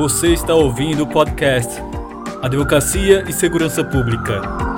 Você está ouvindo o podcast Advocacia e Segurança Pública.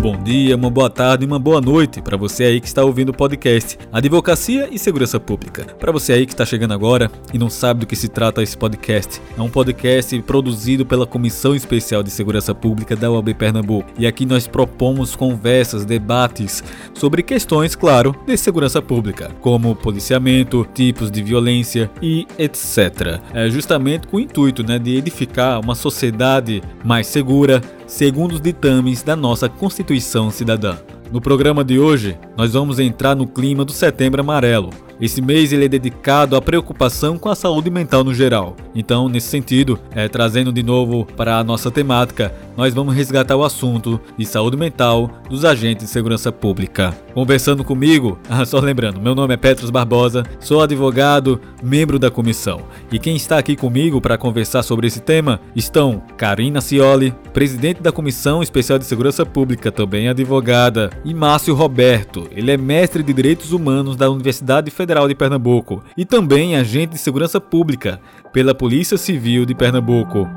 Bom dia, uma boa tarde e uma boa noite para você aí que está ouvindo o podcast Advocacia e Segurança Pública. Para você aí que está chegando agora e não sabe do que se trata esse podcast, é um podcast produzido pela Comissão Especial de Segurança Pública da UAB Pernambuco. E aqui nós propomos conversas, debates sobre questões, claro, de segurança pública, como policiamento, tipos de violência e etc. É justamente com o intuito né, de edificar uma sociedade mais segura, segundo os ditames da nossa Constituição Cidadã. No programa de hoje, nós vamos entrar no clima do Setembro Amarelo. Esse mês ele é dedicado à preocupação com a saúde mental no geral. Então, nesse sentido, é, trazendo de novo para a nossa temática, nós vamos resgatar o assunto de saúde mental dos agentes de segurança pública. Conversando comigo, ah, só lembrando, meu nome é Petros Barbosa, sou advogado, membro da comissão. E quem está aqui comigo para conversar sobre esse tema estão Karina Cioli, presidente da Comissão Especial de Segurança Pública, também advogada, e Márcio Roberto, ele é mestre de Direitos Humanos da Universidade Federal de Pernambuco e também agente de segurança pública pela Polícia Civil de Pernambuco.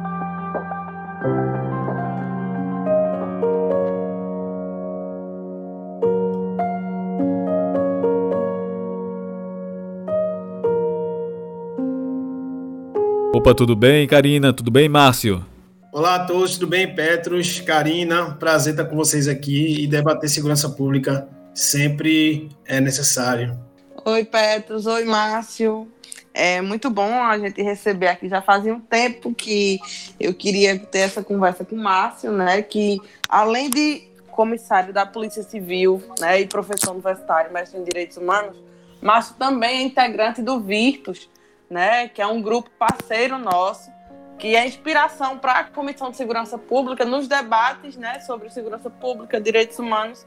Opa, tudo bem, Karina? Tudo bem, Márcio? Olá a todos, tudo bem? Petros, Karina, prazer estar com vocês aqui e debater segurança pública sempre é necessário. Oi, Petros, oi, Márcio. É muito bom a gente receber aqui. Já fazia um tempo que eu queria ter essa conversa com o Márcio, né? Que além de comissário da Polícia Civil né, e professor universitário, mestre em Direitos Humanos, Márcio também é integrante do Virtus, né, que é um grupo parceiro nosso, que é inspiração para a Comissão de Segurança Pública nos debates né, sobre segurança pública, direitos humanos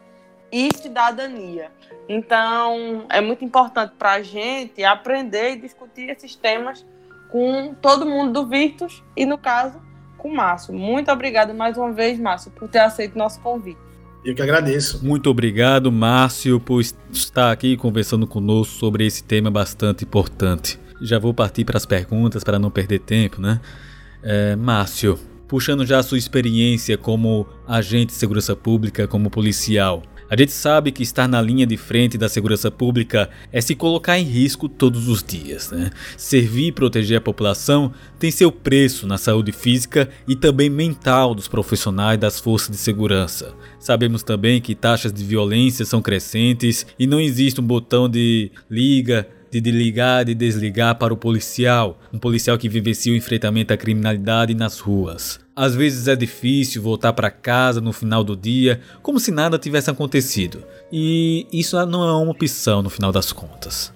e cidadania. Então, é muito importante para a gente aprender e discutir esses temas com todo mundo do Virtus e, no caso, com o Márcio. Muito obrigada mais uma vez, Márcio, por ter aceito nosso convite. Eu que agradeço. Muito obrigado, Márcio, por estar aqui conversando conosco sobre esse tema bastante importante. Já vou partir para as perguntas para não perder tempo, né? É, Márcio, puxando já a sua experiência como agente de segurança pública, como policial, a gente sabe que estar na linha de frente da segurança pública é se colocar em risco todos os dias. Né? Servir e proteger a população tem seu preço na saúde física e também mental dos profissionais das forças de segurança. Sabemos também que taxas de violência são crescentes e não existe um botão de liga, de ligar e desligar para o policial, um policial que vivencia o enfrentamento à criminalidade nas ruas. Às vezes é difícil voltar para casa no final do dia, como se nada tivesse acontecido, e isso não é uma opção no final das contas.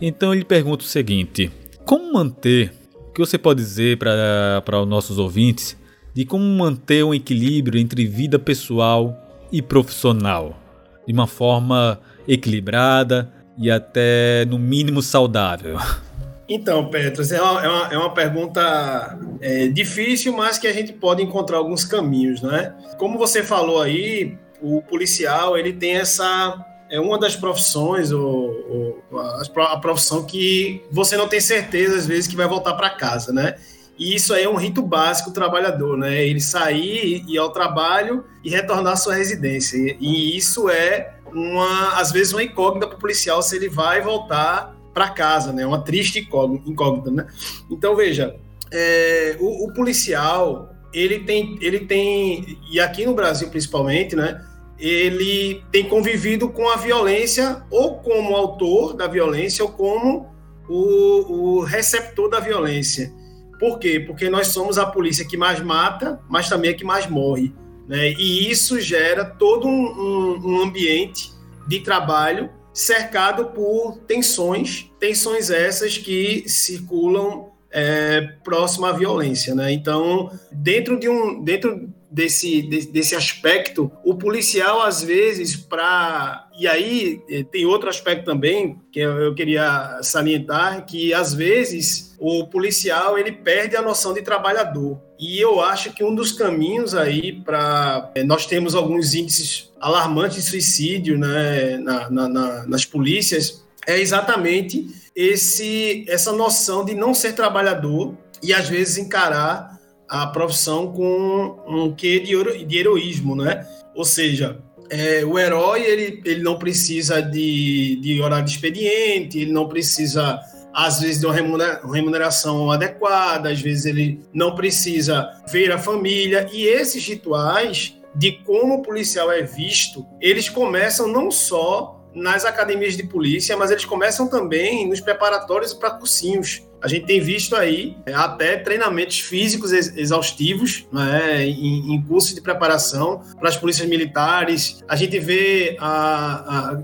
Então eu lhe pergunto o seguinte: como manter, o que você pode dizer para os nossos ouvintes, de como manter um equilíbrio entre vida pessoal e profissional, de uma forma equilibrada e até no mínimo saudável? Então, Petros, é uma, é uma, é uma pergunta é, difícil, mas que a gente pode encontrar alguns caminhos, né? Como você falou aí, o policial ele tem essa é uma das profissões ou, ou a profissão que você não tem certeza às vezes que vai voltar para casa, né? E isso aí é um rito básico do trabalhador, né? Ele sair e ir ao trabalho e retornar à sua residência. E isso é uma, às vezes, uma incógnita para o policial se ele vai voltar para casa, né? Uma triste incógnita, né? Então, veja, é, o, o, policial, ele tem, ele tem, e aqui no Brasil principalmente, né? Ele tem convivido com a violência ou como autor da violência ou como o, o receptor da violência. Por quê? Porque nós somos a polícia que mais mata, mas também a que mais morre. Né? E isso gera todo um, um, um ambiente de trabalho cercado por tensões, tensões essas que circulam é, próximo à violência, né? Então, dentro de um, dentro desse, desse aspecto, o policial às vezes para e aí eh, tem outro aspecto também que eu queria salientar que às vezes o policial ele perde a noção de trabalhador e eu acho que um dos caminhos aí para eh, nós temos alguns índices alarmantes de suicídio, né, na, na, na, nas polícias é exatamente esse essa noção de não ser trabalhador e às vezes encarar a profissão com um quê de, hero, de heroísmo, né? Ou seja, é, o herói ele, ele não precisa de, de horário de expediente, ele não precisa às vezes de uma remuneração adequada, às vezes ele não precisa ver a família e esses rituais de como o policial é visto, eles começam não só nas academias de polícia, mas eles começam também nos preparatórios para cursinhos. A gente tem visto aí é, até treinamentos físicos exaustivos né, em, em cursos de preparação para as polícias militares. A gente vê a, a,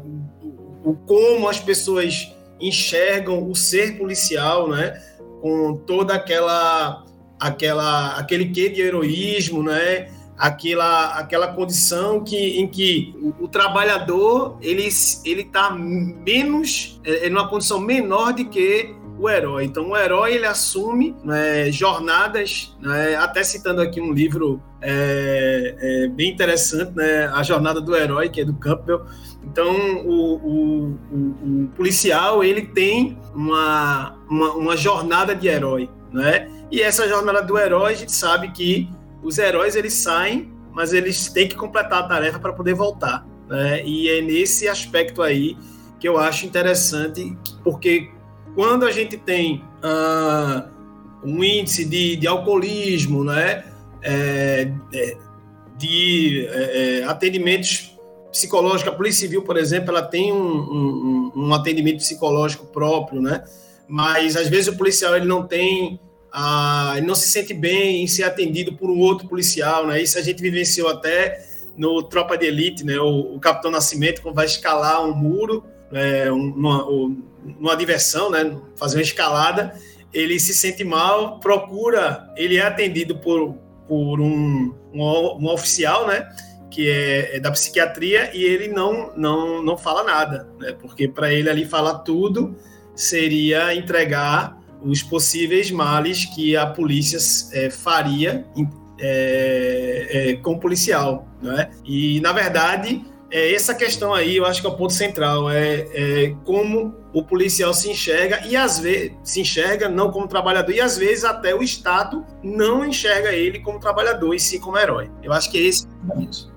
o como as pessoas enxergam o ser policial, né, com toda aquela aquela aquele quê de heroísmo, né? aquela, aquela condição que, em que o, o trabalhador ele ele está menos é, numa condição menor de que o herói. Então, o herói ele assume né, jornadas, né, até citando aqui um livro é, é, bem interessante, né, A Jornada do Herói, que é do Campbell. Então, o, o, o, o policial ele tem uma, uma, uma, jornada de herói, né? E essa jornada do herói a gente sabe que os heróis eles saem, mas eles têm que completar a tarefa para poder voltar. Né? E é nesse aspecto aí que eu acho interessante, porque quando a gente tem uh, um índice de, de alcoolismo, né? É, é, de é, é, atendimentos psicológicos, a Polícia Civil, por exemplo, ela tem um, um, um atendimento psicológico próprio, né? Mas às vezes o policial ele não tem ah, não se sente bem em ser atendido por um outro policial, né? Isso a gente vivenciou até no Tropa de Elite, né? O, o Capitão Nascimento quando vai escalar um muro, é, um, numa, numa diversão, né? Fazer uma escalada, ele se sente mal, procura, ele é atendido por, por um, um, um oficial, né? Que é, é, da psiquiatria e ele não não não fala nada, né? Porque para ele ali falar tudo seria entregar os possíveis males que a polícia é, faria é, é, com o policial. Né? E, na verdade, é, essa questão aí eu acho que é o ponto central, é, é, como o policial se enxerga e às vezes se enxerga não como trabalhador e às vezes até o Estado não enxerga ele como trabalhador e sim como herói. Eu acho que é esse o ponto.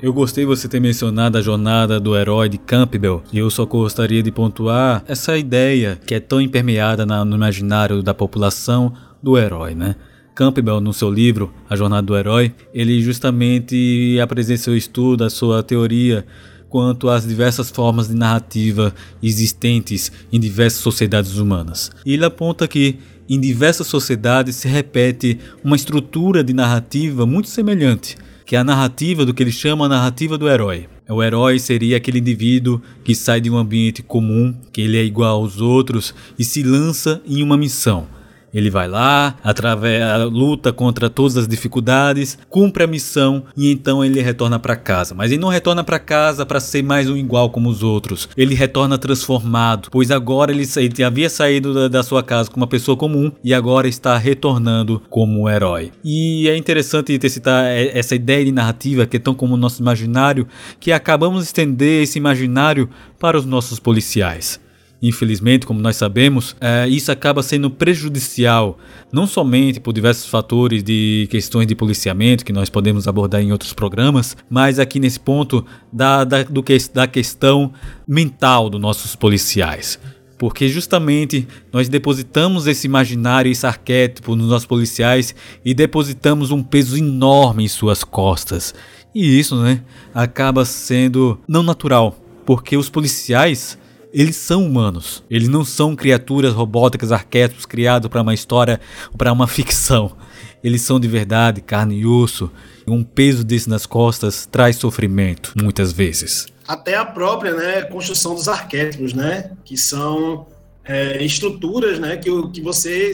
Eu gostei você ter mencionado a jornada do herói de Campbell e eu só gostaria de pontuar essa ideia que é tão impermeada no imaginário da população do herói, né? Campbell, no seu livro A Jornada do Herói, ele justamente apresenta seu estudo, a sua teoria quanto às diversas formas de narrativa existentes em diversas sociedades humanas. E ele aponta que em diversas sociedades se repete uma estrutura de narrativa muito semelhante que é a narrativa do que ele chama a narrativa do herói. O herói seria aquele indivíduo que sai de um ambiente comum, que ele é igual aos outros e se lança em uma missão ele vai lá, através luta contra todas as dificuldades, cumpre a missão e então ele retorna para casa. Mas ele não retorna para casa para ser mais um igual como os outros. Ele retorna transformado, pois agora ele, ele havia saído da, da, sua casa como uma pessoa comum e agora está retornando como um herói. E é interessante ter citar essa ideia de narrativa que é tão como o nosso imaginário, que acabamos de estender esse imaginário para os nossos policiais. Infelizmente, como nós sabemos, é, isso acaba sendo prejudicial, não somente por diversos fatores de questões de policiamento, que nós podemos abordar em outros programas, mas aqui nesse ponto da, da, do que, da questão mental dos nossos policiais. Porque justamente nós depositamos esse imaginário, esse arquétipo nos nossos policiais e depositamos um peso enorme em suas costas. E isso, né, acaba sendo não natural, porque os policiais eles são humanos. Eles não são criaturas robóticas, arquétipos criados para uma história ou para uma ficção. Eles são de verdade, carne e osso. Um peso desse nas costas traz sofrimento, muitas vezes. Até a própria né, construção dos arquétipos, né? Que são é, estruturas né, que, que você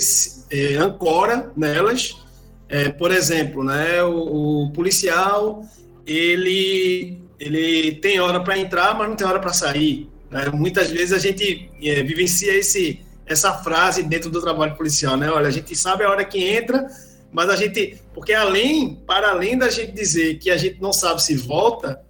é, ancora nelas. É, por exemplo, né, o, o policial ele, ele tem hora para entrar, mas não tem hora para sair. Né? Muitas vezes a gente é, vivencia esse, essa frase dentro do trabalho policial, né? Olha, a gente sabe a hora que entra, mas a gente, porque além, para além da gente dizer que a gente não sabe se volta,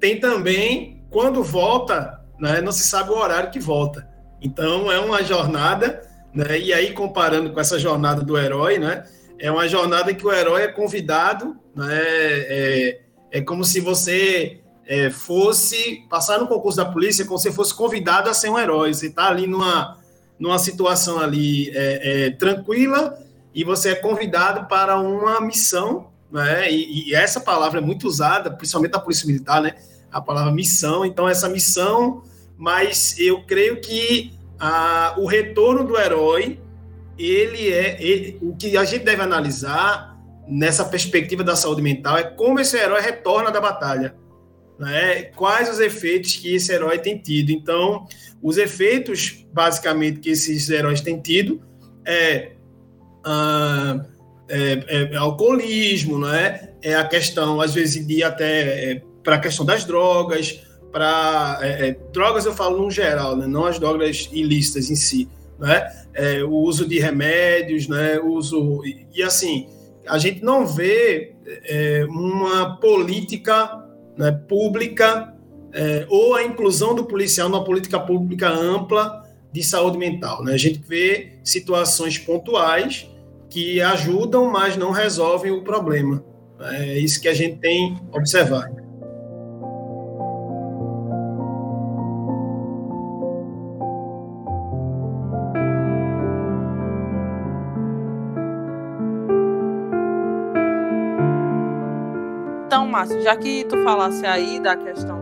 tem também quando volta né, não se sabe o horário que volta. Então é uma jornada, né, e aí comparando com essa jornada do herói, né, é uma jornada que o herói é convidado, né, é, é como se você é, fosse passar no concurso da polícia, como se fosse convidado a ser um herói. Você está ali numa, numa situação ali é, é, tranquila e você é convidado para uma missão, né? E, e, essa palavra é muito usada, principalmente na polícia militar, né? A palavra missão. Então essa missão, mas eu creio que a, o retorno do herói, ele é ele, o que a gente deve analisar nessa perspectiva da saúde mental é como esse herói retorna da batalha né? Quais os efeitos que esse herói tem tido? Então, os efeitos, basicamente, que esses heróis têm tido é, ah, é, é alcoolismo, né? É a questão, às vezes, de até é, para a questão das drogas, para é, é, drogas eu falo no geral, né? Não as drogas ilícitas em si, né? É, o uso de remédios, né? O uso e, e assim a gente não vê uma política né, pública é, ou a inclusão do policial numa política pública ampla de saúde mental. Né? A gente vê situações pontuais que ajudam, mas não resolvem o problema. É isso que a gente tem observado. Márcio, já que tu falasse aí da questão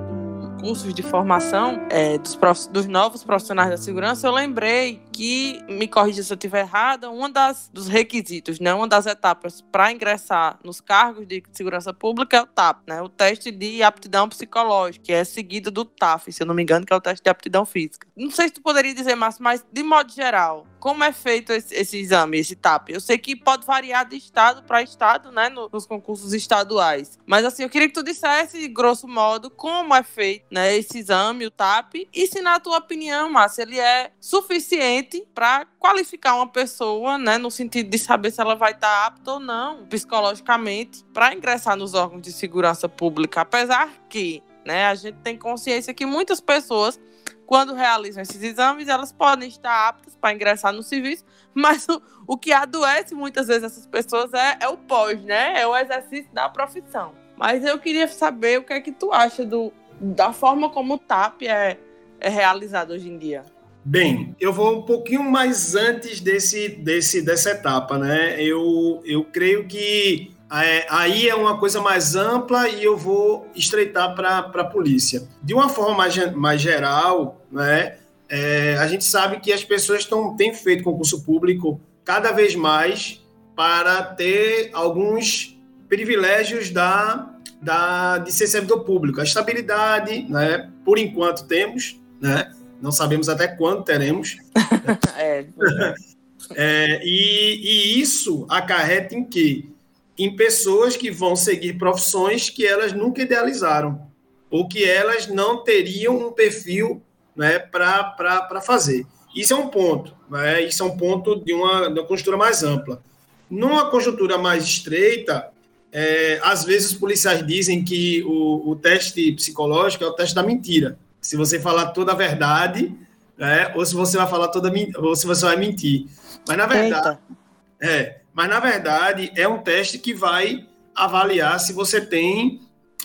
cursos de formação é, dos, prof, dos novos profissionais da segurança, eu lembrei que, me corrija se eu estiver errada, um dos requisitos, né, uma das etapas para ingressar nos cargos de segurança pública é o TAP, né, o teste de aptidão psicológica, que é seguido do TAF, se eu não me engano, que é o teste de aptidão física. Não sei se tu poderia dizer, Márcio, mas de modo geral, como é feito esse, esse, exame, esse TAP? Eu sei que pode variar de estado para estado, né, no, nos concursos estaduais. Mas assim, eu queria que tu dissesse, grosso modo, como é feito, né, esse exame, o TAP, e se na tua opinião, Márcia, ele é suficiente para qualificar uma pessoa, né, no sentido de saber se ela vai estar tá apta ou não, psicologicamente, para ingressar nos órgãos de segurança pública, apesar que, né, a gente tem consciência que muitas pessoas quando realizam esses exames, elas podem estar aptas para ingressar no serviço, mas o, o que adoece muitas vezes essas pessoas é, é o pós, né? É o exercício da profissão. Mas eu queria saber o que é que tu acha do, da forma como o TAP é, é realizado hoje em dia. Bem, eu vou um pouquinho mais antes desse, desse, dessa etapa, né? Eu, eu creio que é, aí é uma coisa mais ampla e eu vou estreitar para a polícia. De uma forma mais, mais geral, né, é, a gente sabe que as pessoas tão, têm feito concurso público cada vez mais para ter alguns privilégios da, da, de ser servidor público. A estabilidade, né, por enquanto temos, né, não sabemos até quando teremos. é, é, e, e isso acarreta em que em pessoas que vão seguir profissões que elas nunca idealizaram ou que elas não teriam um perfil né, para fazer. Isso é um ponto, né? isso é um ponto de uma, de uma conjuntura mais ampla. Numa conjuntura mais estreita, é, às vezes os policiais dizem que o, o, teste psicológico é o teste da mentira. Se você falar toda a verdade, né, ou se você vai falar toda ou se você vai mentir. Mas na verdade, Eita. é, mas, na verdade, é um teste que vai avaliar se você tem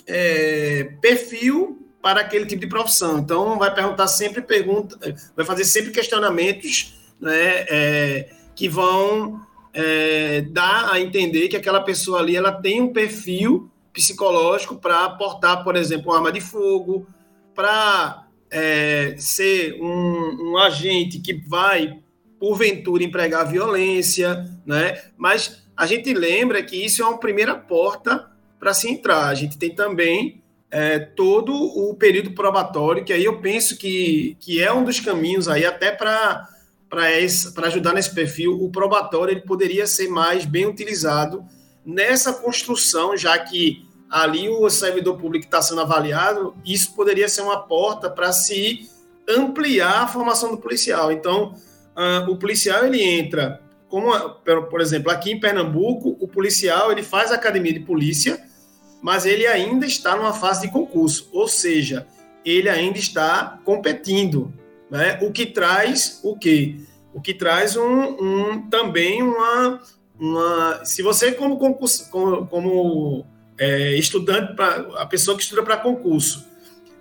é, perfil para aquele tipo de profissão. Então, vai perguntar sempre pergunta, vai fazer sempre questionamentos né, é, que vão é, dar a entender que aquela pessoa ali ela tem um perfil psicológico para portar, por exemplo, uma arma de fogo, para é, ser um, um agente que vai porventura empregar violência, né? Mas a gente lembra que isso é uma primeira porta para se entrar. A gente tem também é, todo o período probatório, que aí eu penso que, que é um dos caminhos aí até para para ajudar nesse perfil, o probatório ele poderia ser mais bem utilizado nessa construção, já que ali o servidor público está sendo avaliado, isso poderia ser uma porta para se ampliar a formação do policial. Então, uh, o policial ele entra, como por exemplo aqui em Pernambuco, o policial ele faz academia de polícia, mas ele ainda está numa fase de concurso, ou seja, ele ainda está competindo, né? O que traz o quê? O que traz um, um também uma, uma. Se você, como, concurso, como, como é, estudante, pra, a pessoa que estuda para concurso,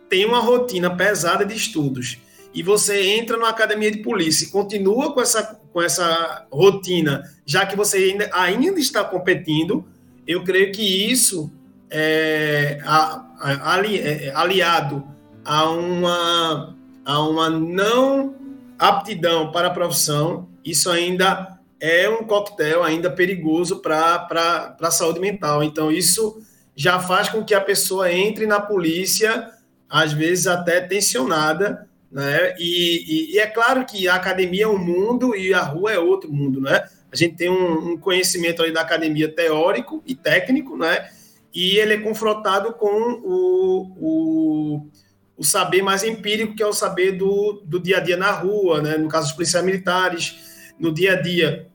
tem uma rotina pesada de estudos e você entra na academia de polícia e continua com essa, com essa rotina, já que você ainda, ainda está competindo, eu creio que isso é, a, a, ali, é, aliado a uma, a uma não aptidão para a profissão, isso ainda é um coquetel ainda perigoso para a saúde mental. Então, isso já faz com que a pessoa entre na polícia, às vezes até tensionada, né? E, e, e, é claro que a academia é um mundo e a rua é outro mundo, né? A gente tem um, um conhecimento ali da academia teórico e técnico, né? E ele é confrontado com o, o, o saber mais empírico, que é o saber do, do dia a dia na rua, né? No caso dos policiais militares, no dia a dia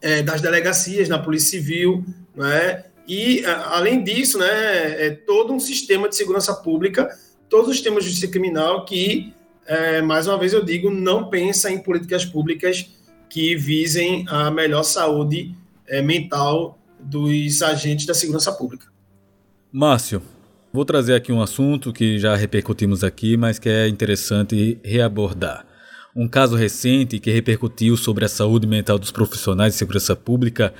é, das delegacias, na Polícia Civil, né? E, além disso, né, é todo um sistema de segurança pública, todos os sistemas de justiça criminal que é, mais uma vez eu digo, não pensa em políticas públicas que visem a melhor saúde é, mental dos agentes da segurança pública. Márcio, vou trazer aqui um assunto que já repercutimos aqui, mas que é interessante reabordar. Um caso recente que repercutiu sobre a saúde mental dos profissionais de segurança pública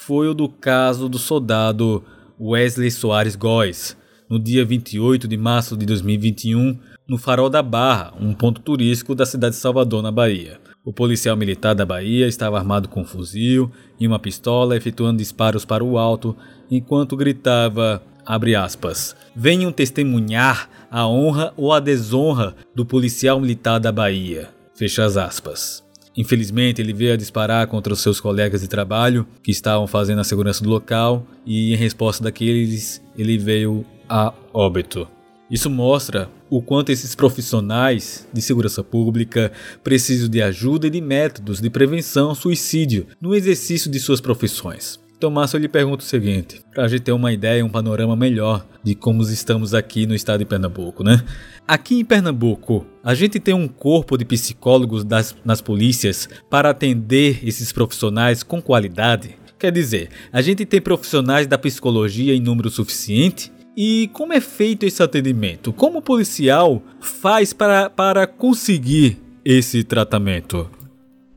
foi o do caso do soldado Wesley Soares Góes. No dia 28 de março de 2021, no Farol da Barra, um ponto turístico da cidade de Salvador, na Bahia. O policial militar da Bahia estava armado com um fuzil e uma pistola, efetuando disparos para o alto, enquanto gritava, abre aspas, venham testemunhar a honra ou a desonra do policial militar da Bahia, fecha as aspas. Infelizmente, ele veio a disparar contra os seus colegas de trabalho que estavam fazendo a segurança do local e, em resposta daqueles, ele veio a óbito. Isso mostra o quanto esses profissionais de segurança pública precisam de ajuda e de métodos de prevenção ao suicídio no exercício de suas profissões. Márcio, eu lhe pergunto o seguinte, para a gente ter uma ideia, um panorama melhor de como estamos aqui no estado de Pernambuco, né? Aqui em Pernambuco, a gente tem um corpo de psicólogos das, nas polícias para atender esses profissionais com qualidade? Quer dizer, a gente tem profissionais da psicologia em número suficiente? E como é feito esse atendimento? Como o policial faz para, para conseguir esse tratamento?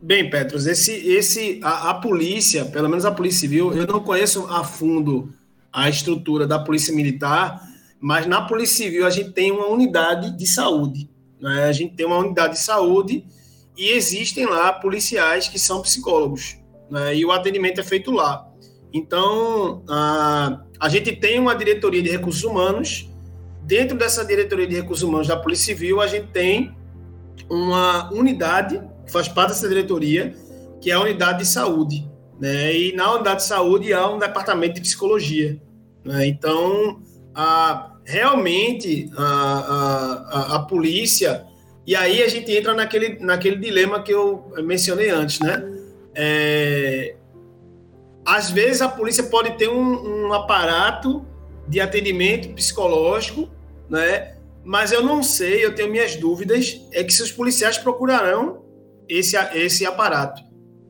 Bem, Petros, esse, esse, a, a, polícia, pelo menos a polícia civil, eu não conheço a fundo a estrutura da polícia militar, mas na polícia civil a gente tem uma unidade de saúde, né? A gente tem uma unidade de saúde e existem lá policiais que são psicólogos, né? E o atendimento é feito lá. Então, a, a gente tem uma diretoria de recursos humanos. Dentro dessa diretoria de recursos humanos da Polícia Civil, a gente tem uma unidade faz parte dessa diretoria, que é a unidade de saúde. Né? E na unidade de saúde há um departamento de psicologia. Né? Então, a, realmente, a, a, a, polícia. E aí a gente entra naquele, naquele dilema que eu mencionei antes, né? É, às vezes a polícia pode ter um, um aparato de atendimento psicológico, né? Mas eu não sei, eu tenho minhas dúvidas, é que se os policiais procurarão esse, esse aparato,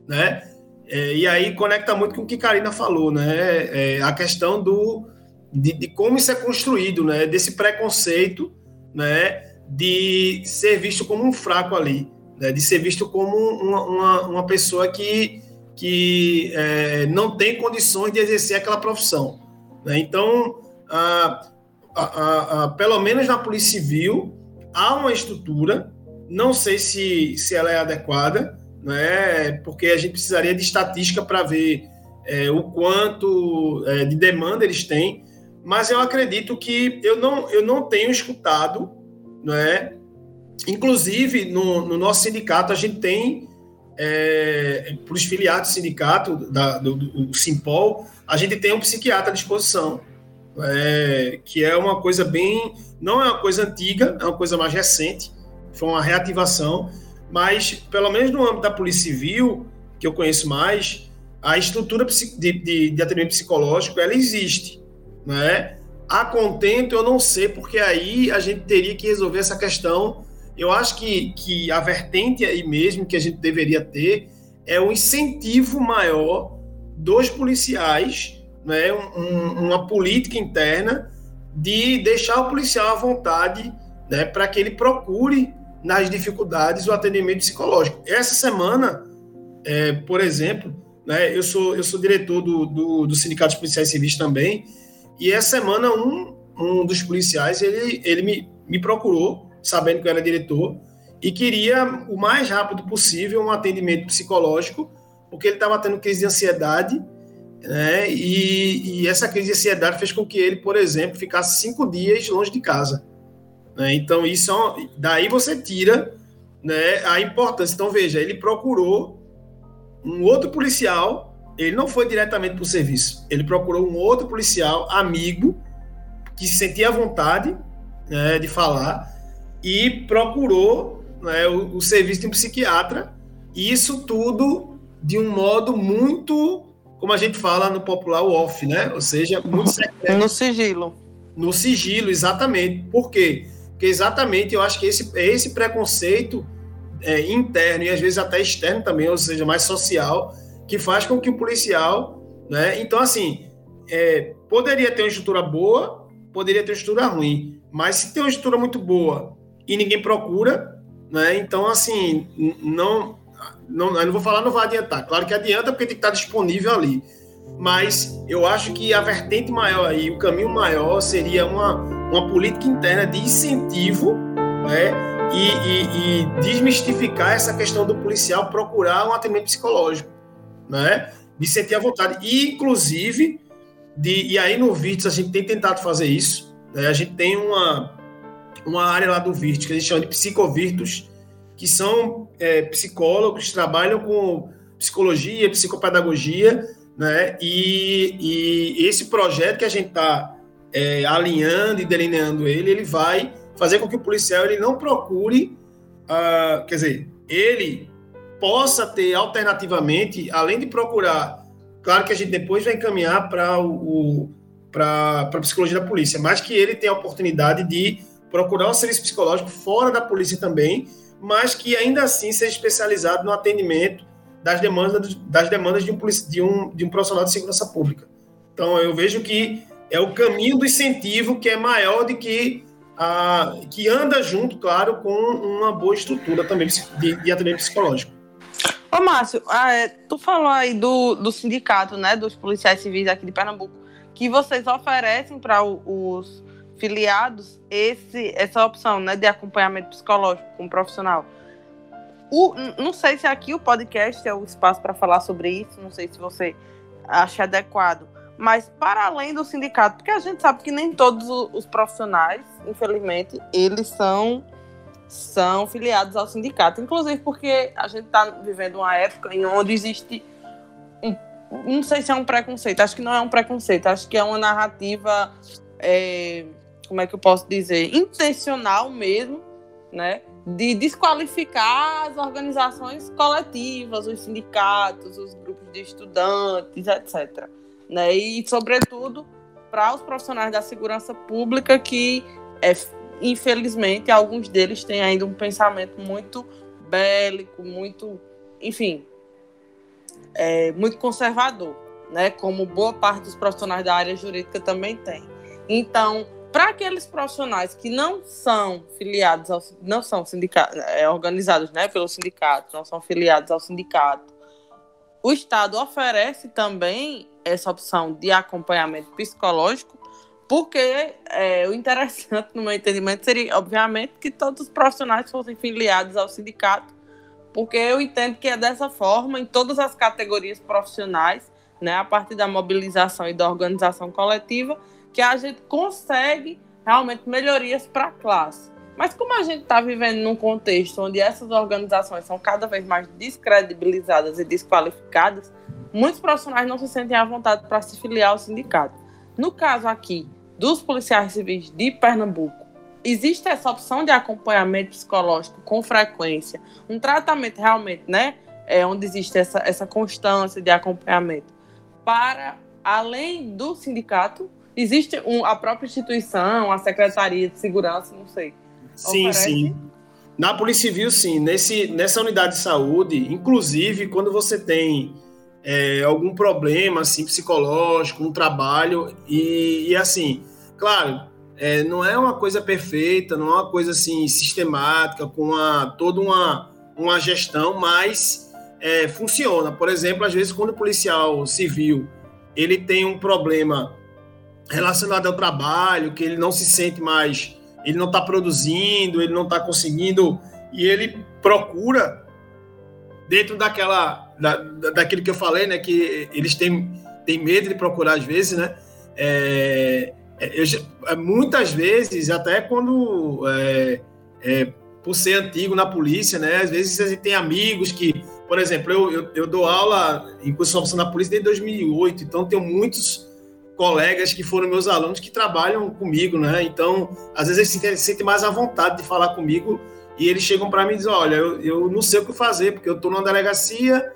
né? É, e aí conecta muito com o que Karina falou, né? É, a questão do de, de, como isso é construído, né? Desse preconceito, né? De ser visto como um fraco ali, né? De ser visto como uma, uma, uma pessoa que que é, não tem condições de exercer aquela profissão. Né? Então, a, a, a, pelo menos na Polícia Civil, há uma estrutura, não sei se, se ela é adequada, né? porque a gente precisaria de estatística para ver é, o quanto é, de demanda eles têm, mas eu acredito que eu não, eu não tenho escutado, né? inclusive no, no nosso sindicato a gente tem é, para os filiados do sindicato, da, do, do, Simpol, a gente tem um psiquiatra à disposição, é, que é uma coisa bem. Não é uma coisa antiga, é uma coisa mais recente, foi uma reativação, mas pelo menos no âmbito da Polícia Civil, que eu conheço mais, a estrutura de, de, de atendimento psicológico ela existe, né? a contento eu não sei, porque aí a gente teria que resolver essa questão. Eu acho que, que a vertente aí mesmo que a gente deveria ter é um incentivo maior dos policiais, né, um, uma política interna de deixar o policial à vontade né, para que ele procure nas dificuldades o atendimento psicológico. Essa semana, é, por exemplo, né, eu, sou, eu sou diretor do, do, do Sindicato de Policiais Civis também, e essa semana um, um dos policiais ele, ele me, me procurou, sabendo que eu era diretor, e queria o mais rápido possível um atendimento psicológico, porque ele estava tendo crise de ansiedade, né? E, e, essa crise de ansiedade fez com que ele, por exemplo, ficasse cinco dias longe de casa. Né? Então, isso é daí você tira né, a importância. Então, veja, ele procurou um outro policial, ele não foi diretamente para o serviço, ele procurou um outro policial, amigo, que se sentia à vontade né, de falar, e procurou né, o, o serviço de um psiquiatra, e isso tudo de um modo muito, como a gente fala no popular, off, né? Ou seja, muito secreto. No sigilo. No sigilo, exatamente. Por quê? Porque exatamente eu acho que esse, é esse preconceito é, interno e às vezes até externo também, ou seja, mais social, que faz com que o policial, né? Então, assim, é, poderia ter uma estrutura boa, poderia ter uma estrutura ruim, mas se tem uma estrutura muito boa e ninguém procura, né? Então, assim, não, não, eu não vou falar, não vai adiantar. Claro que adianta porque tem que estar disponível ali. Mas eu acho que a vertente maior aí, o caminho maior seria uma uma política interna de incentivo né, e, e, e, desmistificar essa questão do policial procurar um atendimento psicológico, né, de sentir a vontade. E, inclusive, de, e aí no Virtus a gente tem tentado fazer isso, né, a gente tem uma, uma área lá do Virtus que a gente chama de psicovirtus, que são é, psicólogos que trabalham com psicologia, psicopedagogia, né, e, e esse projeto que a gente está é, alinhando e delineando ele, ele vai fazer com que o policial ele não procure, uh, quer dizer, ele possa ter alternativamente, além de procurar, claro que a gente depois vai encaminhar para o, para a psicologia da polícia, mas que ele tenha a oportunidade de procurar um serviço psicológico fora da polícia também, mas que ainda assim seja especializado no atendimento das demandas, das demandas de um, de um, de um profissional de segurança pública. Então, eu vejo que é o caminho do incentivo que é maior do que a, que anda junto, claro, com uma boa estrutura também de, de atendimento psicológico. Ô, Márcio, ah, é, tu falou aí do, do sindicato, né, dos policiais civis aqui de Pernambuco, que vocês oferecem para os filiados esse, essa opção, né, de acompanhamento psicológico com um profissional. O, não sei se aqui o podcast é o espaço para falar sobre isso, não sei se você acha adequado, mas para além do sindicato, porque a gente sabe que nem todos os profissionais, infelizmente, eles são são filiados ao sindicato, inclusive porque a gente está vivendo uma época em onde existe não sei se é um preconceito, acho que não é um preconceito, acho que é uma narrativa, é, como é que eu posso dizer, intencional mesmo, né, de desqualificar as organizações coletivas, os sindicatos, os grupos de estudantes, etc né? E, sobretudo, para os profissionais da segurança pública que, é, infelizmente, alguns deles têm ainda um pensamento muito bélico, muito, enfim, é, muito conservador, né? Como boa parte dos profissionais da área jurídica também tem. Então, para aqueles profissionais que não são filiados ao, não são sindicatos, é, organizados, né, pelo sindicato, não são filiados ao sindicato, o Estado oferece também essa opção de acompanhamento psicológico, porque é, o interessante, no meu entendimento, seria, obviamente, que todos os profissionais fossem filiados ao sindicato, porque eu entendo que é dessa forma, em todas as categorias profissionais, né, a partir da mobilização e da organização coletiva, que a gente consegue realmente melhorias para a classe. Mas como a gente está vivendo num contexto onde essas organizações são cada vez mais descredibilizadas e desqualificadas, muitos profissionais não se sentem à vontade para se filiar ao sindicato. No caso aqui dos policiais civis de Pernambuco, existe essa opção de acompanhamento psicológico com frequência, um tratamento realmente, né, é, onde existe essa, essa constância de acompanhamento para além do sindicato, Existe um, a própria instituição, a Secretaria de Segurança, não sei. Sim, oferece? sim. Na Polícia Civil, sim. Nesse, nessa unidade de saúde, inclusive, quando você tem é, algum problema assim, psicológico, um trabalho, e, e assim, claro, é, não é uma coisa perfeita, não é uma coisa assim sistemática, com uma, toda uma, uma gestão, mas é, funciona. Por exemplo, às vezes, quando o policial civil ele tem um problema relacionado ao trabalho, que ele não se sente mais, ele não está produzindo, ele não está conseguindo, e ele procura dentro daquela da, daquilo que eu falei, né, que eles têm, têm medo de procurar às vezes, né, é, é eu, é, muitas vezes, até quando é, é, por ser antigo na polícia, né, às vezes a gente tem amigos que, por exemplo, eu, eu, eu dou aula em curso de na polícia desde 2008, então tenho muitos colegas que foram meus alunos que trabalham comigo, né? Então, às vezes eles se sentem mais à vontade de falar comigo e eles chegam para mim e dizem: Olha, eu, eu não sei o que fazer, porque eu estou numa delegacia,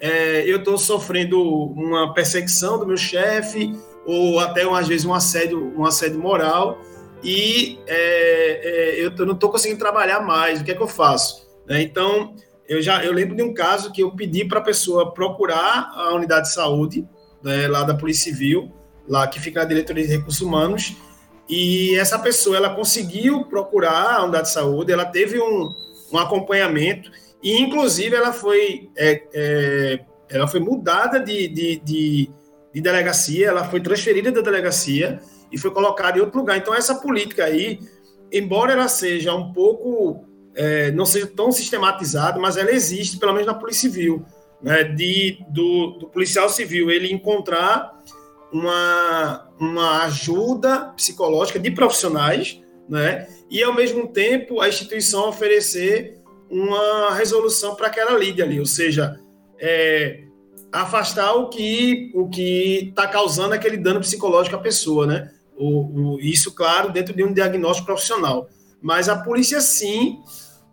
é, eu estou sofrendo uma perseguição do meu chefe, ou até às vezes um assédio, um assédio moral, e é, é, eu não estou conseguindo trabalhar mais, o que é que eu faço? Né? Então, eu já eu lembro de um caso que eu pedi para a pessoa procurar a unidade de saúde né, lá da Polícia Civil lá que fica na diretoria de recursos humanos, e essa pessoa ela conseguiu procurar a unidade de saúde, ela teve um, um acompanhamento, e inclusive ela foi, é, é, ela foi mudada de, de, de, de, delegacia, ela foi transferida da delegacia e foi colocada em outro lugar. Então, essa política aí, embora ela seja um pouco, é, não seja tão sistematizada, mas ela existe, pelo menos na Polícia Civil, né, de, do, do policial civil, ele encontrar uma, uma ajuda psicológica de profissionais, né? E ao mesmo tempo a instituição oferecer uma resolução para aquela lide ali, ou seja, é, afastar o que o que está causando aquele dano psicológico à pessoa, né? O, o, isso, claro, dentro de um diagnóstico profissional. Mas a polícia, sim,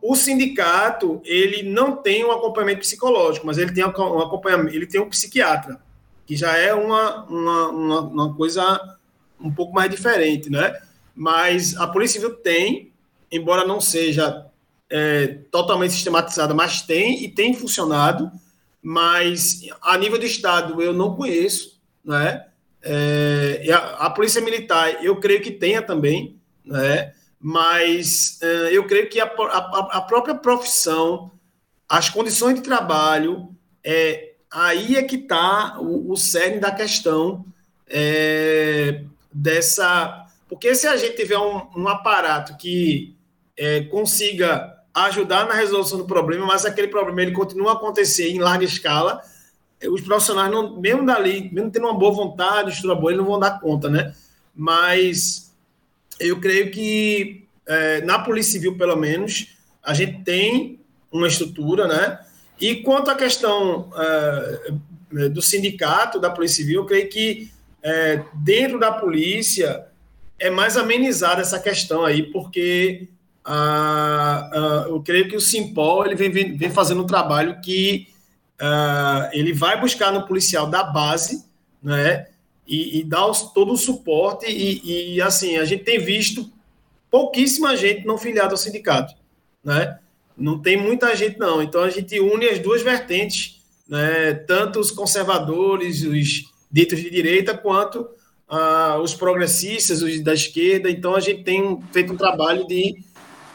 o sindicato, ele não tem um acompanhamento psicológico, mas ele tem um acompanhamento, ele tem um psiquiatra que já é uma, uma, uma, uma coisa um pouco mais diferente, né? Mas a Polícia Civil tem, embora não seja é, totalmente sistematizada, mas tem e tem funcionado. Mas a nível do Estado eu não conheço, né? É, a, a, Polícia Militar eu creio que tenha também, né? Mas é, eu creio que a, a, a, própria profissão, as condições de trabalho, é, aí é que está o, o cerne da questão é, dessa. Porque se a gente tiver um, um aparato que é, consiga ajudar na resolução do problema, mas aquele problema ele continua a acontecer em larga escala, os profissionais, não, mesmo dali, mesmo tendo uma boa vontade, estrutura boa, eles não vão dar conta, né? Mas eu creio que é, na Polícia Civil, pelo menos, a gente tem uma estrutura, né? E quanto à questão uh, do sindicato da Polícia Civil, eu creio que uh, dentro da polícia é mais amenizada essa questão aí, porque eu creio que o Simpol ele vem, vem, vem fazendo um trabalho que ele vai buscar no policial da base, né? E, e dar os, todo o suporte e, e, assim a gente tem visto pouquíssima gente não filiada ao sindicato, né? Não tem muita gente, não. Então a gente une as duas vertentes, né? tanto os conservadores, os ditos de direita, quanto ah, os progressistas, os da esquerda. Então a gente tem feito um trabalho de,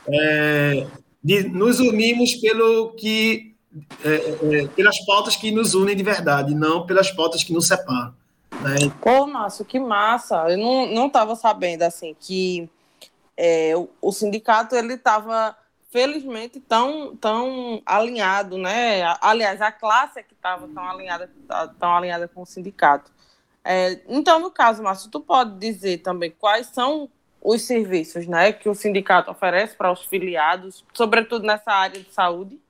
é, de nos unirmos pelo que é, é, pelas pautas que nos unem de verdade, não pelas pautas que nos separam. Né? Pô, Márcio, que massa! Eu não estava sabendo assim que é, o, o sindicato ele estava felizmente tão, tão alinhado, né? Aliás, a classe é que estava tão alinhada, tão alinhada com o sindicato. É, então, no caso, Márcio, tu pode dizer também quais são os serviços né, que o sindicato oferece para os filiados, sobretudo nessa área de saúde?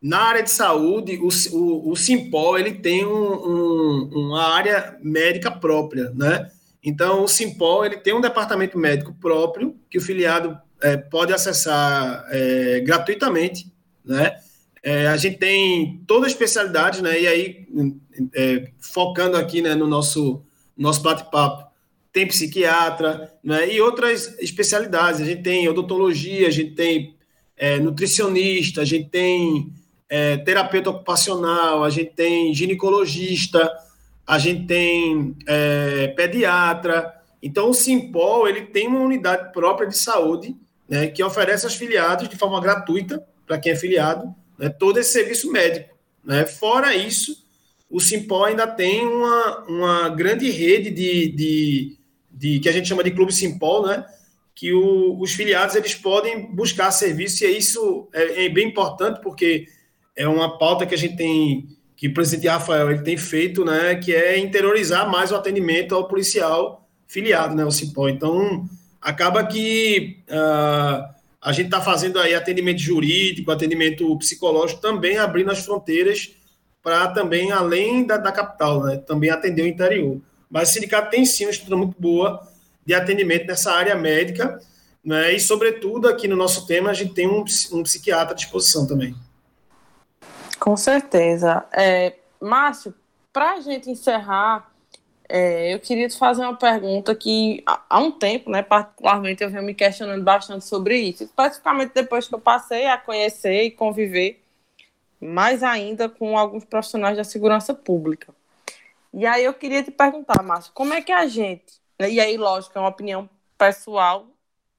Na área de saúde, o, o, o Simpol ele tem um, um, uma área médica própria, né? Então, o Simpol ele tem um departamento médico próprio que o filiado é, pode acessar é, gratuitamente, né? É, a gente tem toda a especialidade, né? E aí, é, focando aqui né, no nosso, nosso bate-papo, tem psiquiatra, né? E outras especialidades. A gente tem odontologia, a gente tem é, nutricionista, a gente tem é, terapeuta ocupacional, a gente tem ginecologista, a gente tem pediatra. Então, o Simpol ele tem uma unidade própria de saúde né, que oferece aos filiados de forma gratuita, para quem é filiado, né, todo esse serviço médico. Né? Fora isso, o Simpol ainda tem uma, uma grande rede de, de, de que a gente chama de Clube Simpol, né? que o, os filiados eles podem buscar serviço, e isso é, é, bem importante, porque é uma pauta que a gente tem, que o presidente Rafael ele tem feito, né, que é interiorizar mais o atendimento ao policial filiado, né, o Simpol. Então, acaba que uh, a gente está fazendo aí atendimento jurídico, atendimento psicológico, também abrindo as fronteiras para também, além da, da capital, né, também atender o interior. Mas o sindicato tem sim uma estrutura muito boa de atendimento nessa área médica, né, e, sobretudo, aqui no nosso tema, a gente tem um, um psiquiatra à disposição também. Com certeza. É, Márcio, para a gente encerrar, é, eu queria te fazer uma pergunta que há um tempo, né, particularmente, eu venho me questionando bastante sobre isso, especificamente depois que eu passei a conhecer e conviver mais ainda com alguns profissionais da segurança pública. E aí eu queria te perguntar, Márcio, como é que a gente, né, e aí, lógico, é uma opinião pessoal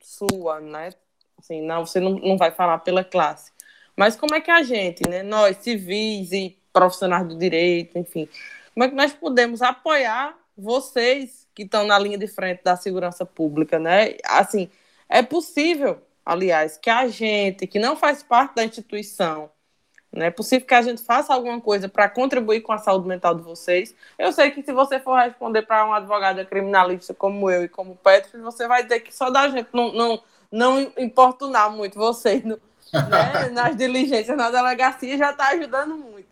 sua, né? Assim, não, você não, não vai falar pela classe. Mas como é que a gente, né, nós civis e profissionais do direito, enfim, como é que nós podemos apoiar vocês que estão na linha de frente da segurança pública, né? Assim, é possível, aliás, que a gente que não faz parte da instituição, né, é possível que a gente faça alguma coisa para contribuir com a saúde mental de vocês. Eu sei que se você for responder para uma advogada criminalista como eu e como Petro, você vai ter que só da gente não, não, não importunar muito vocês no, né, nas diligências na delegacia já está ajudando muito.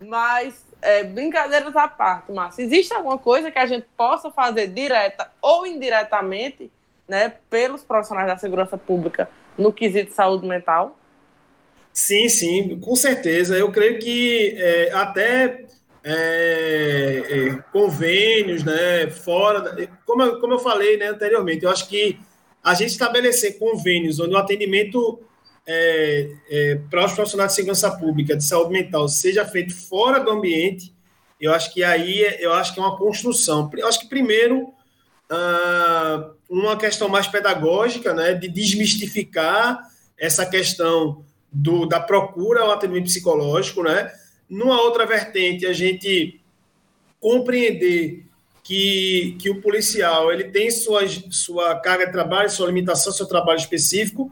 Mas é, brincadeiras à parte, Márcio, existe alguma coisa que a gente possa fazer direta ou indiretamente, né, pelos profissionais da segurança pública no quesito de saúde mental? Sim, sim, com certeza. Eu creio que é, até é, é, convênios, né, fora, como eu, como eu falei né, anteriormente, eu acho que a gente estabelecer convênios onde o atendimento é, é, para os profissionais de segurança pública, de saúde mental, seja feito fora do ambiente, eu acho que aí é, eu acho que é uma construção. Eu acho que primeiro ah, uma questão mais pedagógica, né, de desmistificar essa questão do, da procura ao atendimento psicológico, né? Numa outra vertente, a gente compreender que, que o policial ele tem sua, sua carga de trabalho, sua limitação, seu trabalho específico,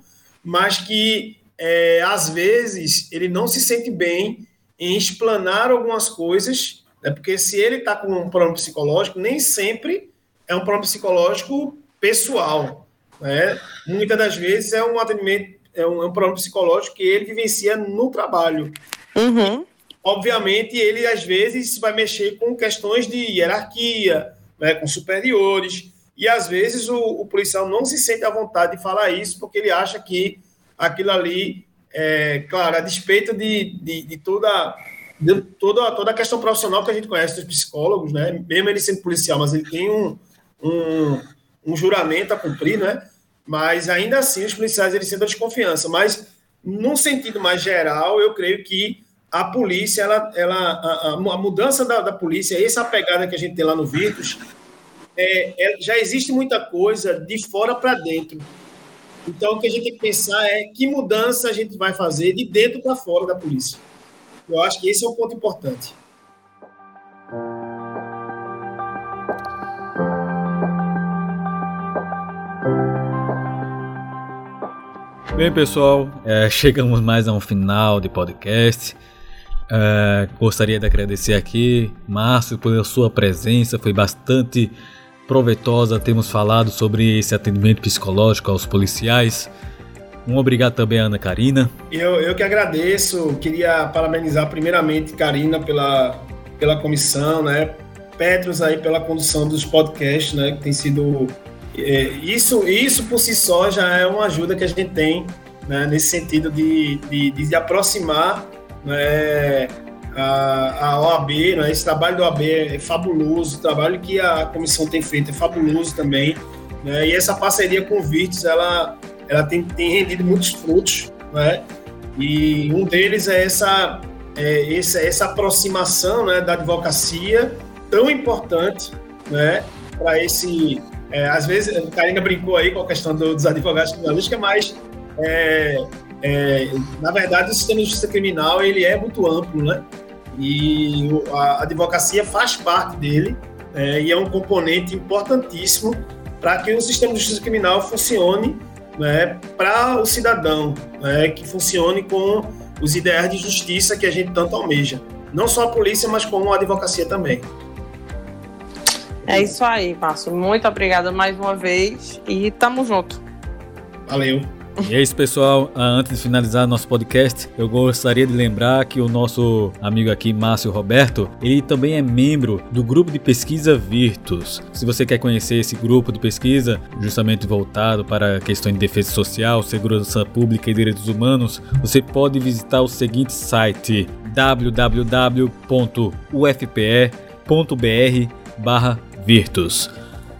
mas que é, às vezes ele não se sente bem em explanar algumas coisas, né, porque se ele está com um problema psicológico, nem sempre é um problema psicológico pessoal. Né? Muitas das vezes é um atendimento, é um, é um problema psicológico que ele vivencia no trabalho. Uhum. Obviamente, ele às vezes vai mexer com questões de hierarquia, né, com superiores, e às vezes o, o, policial não se sente à vontade de falar isso, porque ele acha que aquilo ali, é, claro, a despeito de, de, de toda, de toda, toda a questão profissional que a gente conhece dos psicólogos, né? mesmo ele sendo policial, mas ele tem um, um, um juramento a cumprir, né? mas ainda assim os policiais eles sentem desconfiança. Mas, num sentido mais geral, eu creio que a polícia, ela, ela, a, a mudança da, da polícia, essa pegada que a gente tem lá no Virtus, é, é, já existe muita coisa de fora para dentro. Então, o que a gente tem que pensar é que mudança a gente vai fazer de dentro para fora da polícia. Eu acho que esse é um ponto importante. Bem, pessoal, é, chegamos mais a um final de podcast. É, gostaria de agradecer aqui, Márcio, pela sua presença, foi bastante proveitosa temos falado sobre esse atendimento psicológico aos policiais. Um obrigado também à Ana Karina. Eu, eu que agradeço, queria parabenizar primeiramente Karina pela, pela comissão, né? Petros aí pela condução dos podcasts, né? Que tem sido é, isso, isso por si só já é uma ajuda que a gente tem né, nesse sentido de, de, de aproximar né, a, OAB, né? esse trabalho da OAB é fabuloso, o trabalho que a comissão tem feito é fabuloso também, né? e essa parceria com o Virtus, ela, ela tem, tem rendido muitos frutos, né? e um deles é essa, é, essa, essa aproximação né, da advocacia tão importante né, para esse... É, às vezes, a Karina brincou aí com a questão dos advogados criminalísticos, mas é, é, na verdade, o sistema de justiça criminal ele é muito amplo, né? E a advocacia faz parte dele é, e é um componente importantíssimo para que o sistema de justiça criminal funcione né, para o cidadão, né, que funcione com os ideais de justiça que a gente tanto almeja. Não só a polícia, mas como a advocacia também. É isso aí, Márcio. Muito obrigada mais uma vez e tamo junto. Valeu. E é isso, pessoal. Ah, antes de finalizar nosso podcast, eu gostaria de lembrar que o nosso amigo aqui, Márcio Roberto, ele também é membro do grupo de pesquisa Virtus. Se você quer conhecer esse grupo de pesquisa, justamente voltado para questões de defesa social, segurança pública e direitos humanos, você pode visitar o seguinte site www.ufpe.br/virtus.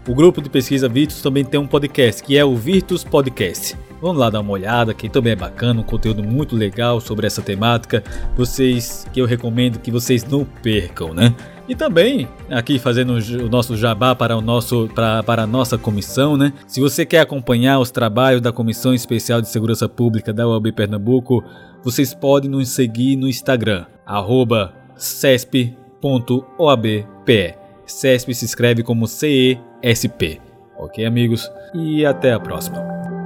O grupo de pesquisa Virtus também tem um podcast, que é o Virtus Podcast. Vamos lá dar uma olhada, que também é bacana, um conteúdo muito legal sobre essa temática. Vocês que eu recomendo que vocês não percam, né? E também, aqui fazendo o nosso jabá para, o nosso, para, para a nossa comissão, né? Se você quer acompanhar os trabalhos da Comissão Especial de Segurança Pública da UAB Pernambuco, vocês podem nos seguir no Instagram, arroba cesp.oabpe. CESP se escreve como CESP. Ok, amigos? E até a próxima.